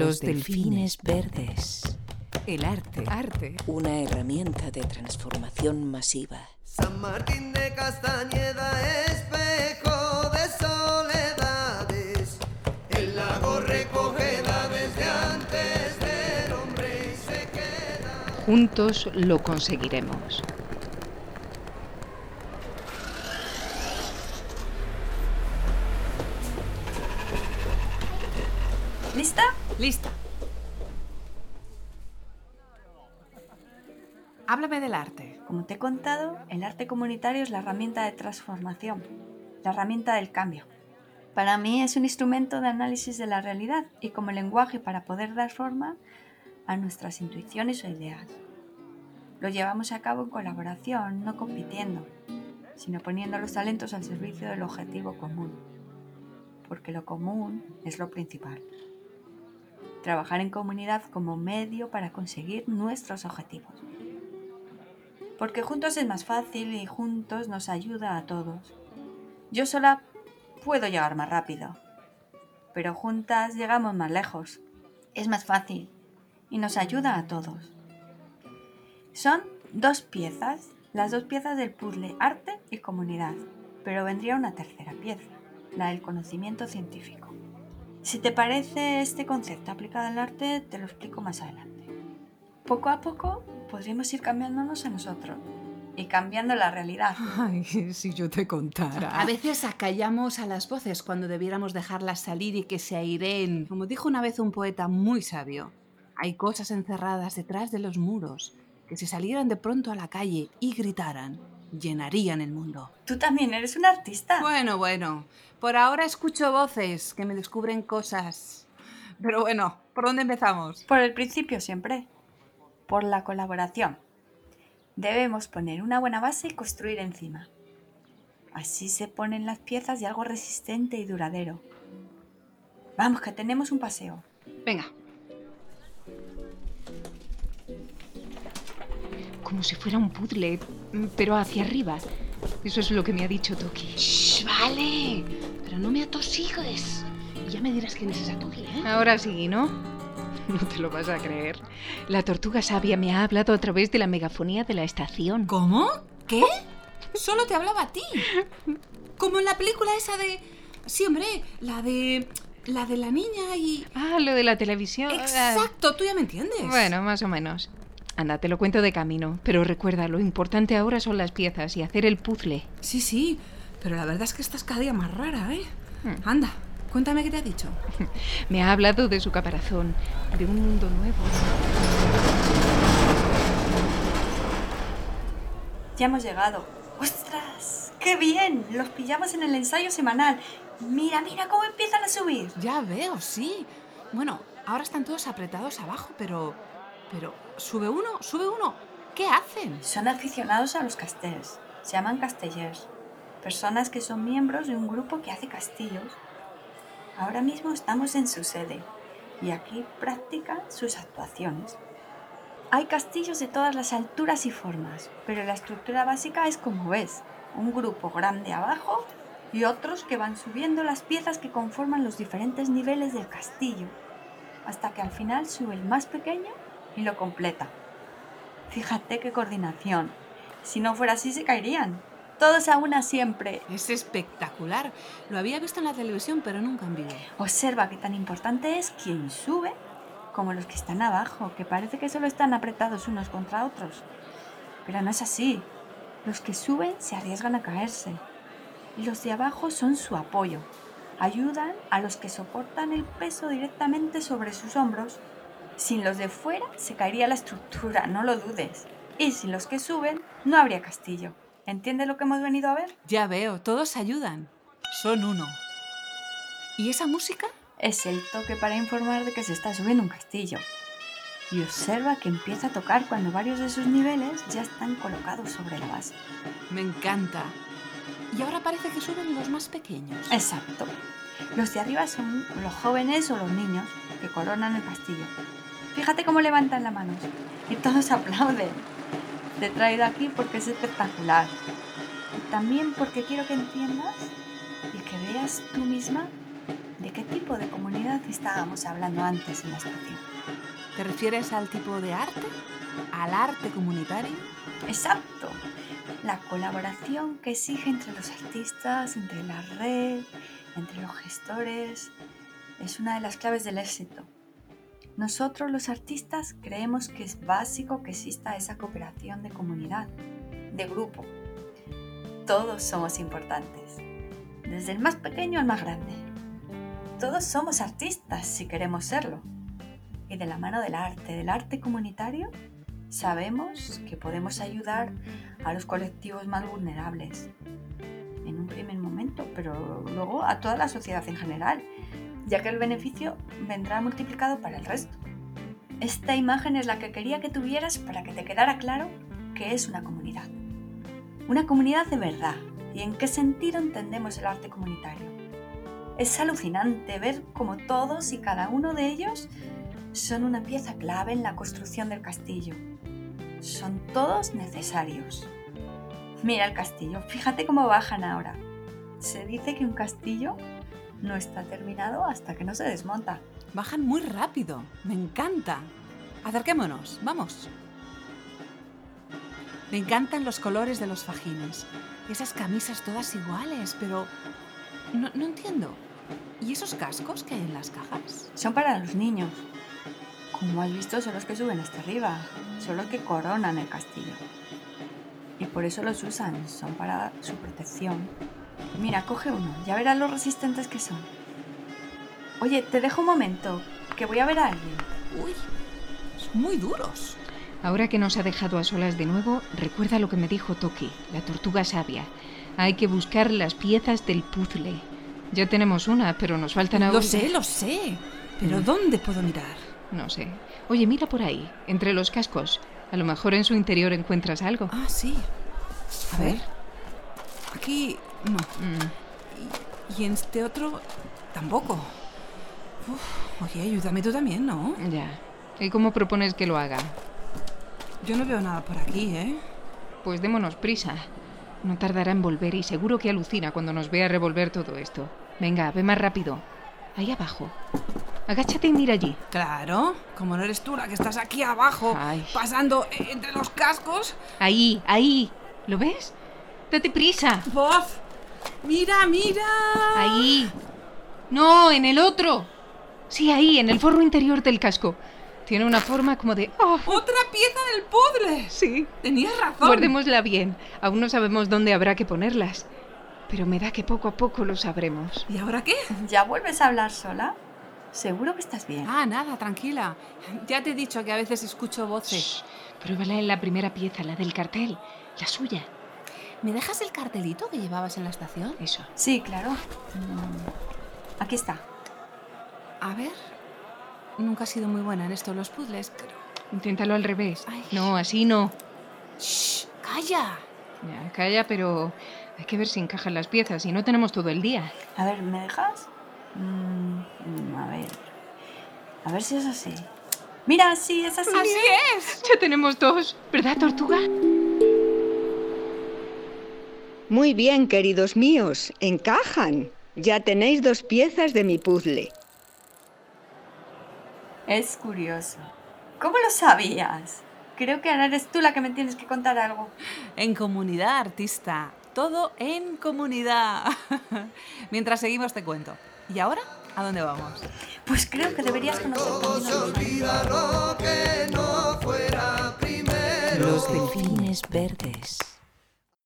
Los delfines verdes. El arte. Arte. Una herramienta de transformación masiva. San Martín de Castañeda, espejo de soledades. El lago recogeda desde antes del hombre y se queda. Juntos lo conseguiremos. ¿Lista? Háblame del arte. Como te he contado, el arte comunitario es la herramienta de transformación, la herramienta del cambio. Para mí es un instrumento de análisis de la realidad y como lenguaje para poder dar forma a nuestras intuiciones o ideas. Lo llevamos a cabo en colaboración, no compitiendo, sino poniendo los talentos al servicio del objetivo común, porque lo común es lo principal. Trabajar en comunidad como medio para conseguir nuestros objetivos. Porque juntos es más fácil y juntos nos ayuda a todos. Yo sola puedo llegar más rápido, pero juntas llegamos más lejos. Es más fácil y nos ayuda a todos. Son dos piezas, las dos piezas del puzzle arte y comunidad, pero vendría una tercera pieza, la del conocimiento científico. Si te parece este concepto aplicado al arte, te lo explico más adelante. Poco a poco podremos ir cambiándonos a nosotros y cambiando la realidad. Ay, si yo te contara. A veces acallamos a las voces cuando debiéramos dejarlas salir y que se aireen. Como dijo una vez un poeta muy sabio, hay cosas encerradas detrás de los muros que si salieran de pronto a la calle y gritaran, llenarían el mundo. Tú también eres un artista. Bueno, bueno, por ahora escucho voces que me descubren cosas. Pero bueno, ¿por dónde empezamos? Por el principio siempre. Por la colaboración. Debemos poner una buena base y construir encima. Así se ponen las piezas de algo resistente y duradero. Vamos, que tenemos un paseo. Venga. Como si fuera un puzzle, pero hacia arriba. Eso es lo que me ha dicho Toki. Shh, vale. Pero no me atosigues. Y ya me dirás quién es esa Toki, ¿eh? Ahora sí, ¿no? No te lo vas a creer. La tortuga sabia me ha hablado a través de la megafonía de la estación. ¿Cómo? ¿Qué? Solo te hablaba a ti. Como en la película esa de... Sí, hombre, la de... La de la niña y... Ah, lo de la televisión. Exacto, tú ya me entiendes. Bueno, más o menos. Anda, te lo cuento de camino. Pero recuerda, lo importante ahora son las piezas y hacer el puzzle. Sí, sí, pero la verdad es que estás cada día más rara, ¿eh? Hmm. Anda, cuéntame qué te ha dicho. Me ha hablado de su caparazón, de un mundo nuevo. Ya hemos llegado. ¡Ostras! ¡Qué bien! Los pillamos en el ensayo semanal. Mira, mira cómo empiezan a subir. Ya veo, sí. Bueno, ahora están todos apretados abajo, pero... Pero, sube uno, sube uno. ¿Qué hacen? Son aficionados a los castells. Se llaman castellers. Personas que son miembros de un grupo que hace castillos. Ahora mismo estamos en su sede y aquí practican sus actuaciones. Hay castillos de todas las alturas y formas, pero la estructura básica es como ves, un grupo grande abajo y otros que van subiendo las piezas que conforman los diferentes niveles del castillo, hasta que al final sube el más pequeño y lo completa. Fíjate qué coordinación. Si no fuera así se caerían. Todos a una siempre. Es espectacular. Lo había visto en la televisión, pero nunca en vivo. Observa que tan importante es quien sube como los que están abajo, que parece que solo están apretados unos contra otros. Pero no es así. Los que suben se arriesgan a caerse. Y los de abajo son su apoyo. Ayudan a los que soportan el peso directamente sobre sus hombros. Sin los de fuera se caería la estructura, no lo dudes. Y sin los que suben, no habría castillo. ¿Entiendes lo que hemos venido a ver? Ya veo, todos ayudan. Son uno. ¿Y esa música? Es el toque para informar de que se está subiendo un castillo. Y observa que empieza a tocar cuando varios de sus niveles ya están colocados sobre la base. Me encanta. Y ahora parece que suben los más pequeños. Exacto. Los de arriba son los jóvenes o los niños que coronan el castillo. Fíjate cómo levantan la mano y todos aplauden. Te he traído aquí porque es espectacular. Y también porque quiero que entiendas y que veas tú misma ¿De qué tipo de comunidad estábamos hablando antes en la estación? ¿Te refieres al tipo de arte? ¿Al arte comunitario? Exacto. La colaboración que exige entre los artistas, entre la red, entre los gestores, es una de las claves del éxito. Nosotros los artistas creemos que es básico que exista esa cooperación de comunidad, de grupo. Todos somos importantes, desde el más pequeño al más grande. Todos somos artistas si queremos serlo. Y de la mano del arte, del arte comunitario, sabemos que podemos ayudar a los colectivos más vulnerables. En un primer momento, pero luego a toda la sociedad en general, ya que el beneficio vendrá multiplicado para el resto. Esta imagen es la que quería que tuvieras para que te quedara claro que es una comunidad. Una comunidad de verdad. ¿Y en qué sentido entendemos el arte comunitario? Es alucinante ver cómo todos y cada uno de ellos son una pieza clave en la construcción del castillo. Son todos necesarios. Mira el castillo, fíjate cómo bajan ahora. Se dice que un castillo no está terminado hasta que no se desmonta. Bajan muy rápido. Me encanta. Acerquémonos. Vamos. Me encantan los colores de los fajines. Esas camisas todas iguales, pero... No, no entiendo. ¿Y esos cascos que hay en las cajas? Son para los niños. Como has visto, son los que suben hasta arriba. Son los que coronan el castillo. Y por eso los usan. Son para su protección. Mira, coge uno. Ya verás lo resistentes que son. Oye, te dejo un momento, que voy a ver a alguien. Uy, son muy duros. Ahora que nos ha dejado a solas de nuevo, recuerda lo que me dijo Toki, la tortuga sabia. Hay que buscar las piezas del puzzle. Ya tenemos una, pero nos faltan aún. Lo sé, lo sé. Pero Mm. ¿dónde puedo mirar? No sé. Oye, mira por ahí, entre los cascos. A lo mejor en su interior encuentras algo. Ah, sí. A ver. Aquí no. Mm, Y en este otro tampoco. Uf, oye, ayúdame tú también, ¿no? ya. ¿Y cómo propones que lo haga? Yo no veo nada por aquí, ¿eh? Pues démonos prisa. No tardará en volver y seguro que alucina cuando nos vea revolver todo esto. Venga, ve más rápido. Ahí abajo. Agáchate y mira allí. Claro, como no eres tú la que estás aquí abajo, Ay. pasando entre los cascos. Ahí, ahí. ¿Lo ves? Date prisa. ¡Voz! ¡Mira, mira! Ahí. No, en el otro. Sí, ahí, en el forro interior del casco. Tiene una forma como de... ¡Oh! ¡Otra pieza del puzzle! Sí. Tenías razón. Guardémosla bien. Aún no sabemos dónde habrá que ponerlas. Pero me da que poco a poco lo sabremos. ¿Y ahora qué? ¿Ya vuelves a hablar sola? Seguro que estás bien. Ah, nada, tranquila. Ya te he dicho que a veces escucho voces. Shh, Pruébala en la primera pieza, la del cartel. La suya. ¿Me dejas el cartelito que llevabas en la estación? Eso. Sí, claro. Mm, Aquí está. A ver. Nunca he sido muy buena en esto de los puzzles, pero... Inténtalo al revés. Ay. No, así no. ¡Shh! ¡Calla! Ya, calla, pero hay que ver si encajan las piezas y no tenemos todo el día. A ver, ¿me dejas? Mm, a ver. A ver si es así. Mira, sí, es así. ¡Así es! Ya tenemos dos, ¿verdad, tortuga? Muy bien, queridos míos, encajan. Ya tenéis dos piezas de mi puzzle. Es curioso. ¿Cómo lo sabías? Creo que ahora eres tú la que me tienes que contar algo. En comunidad, artista. Todo en comunidad. Mientras seguimos te cuento. ¿Y ahora? ¿A dónde vamos? Pues creo que deberías conocer Todo se olvida lo que no fuera primero. Los delfines verdes.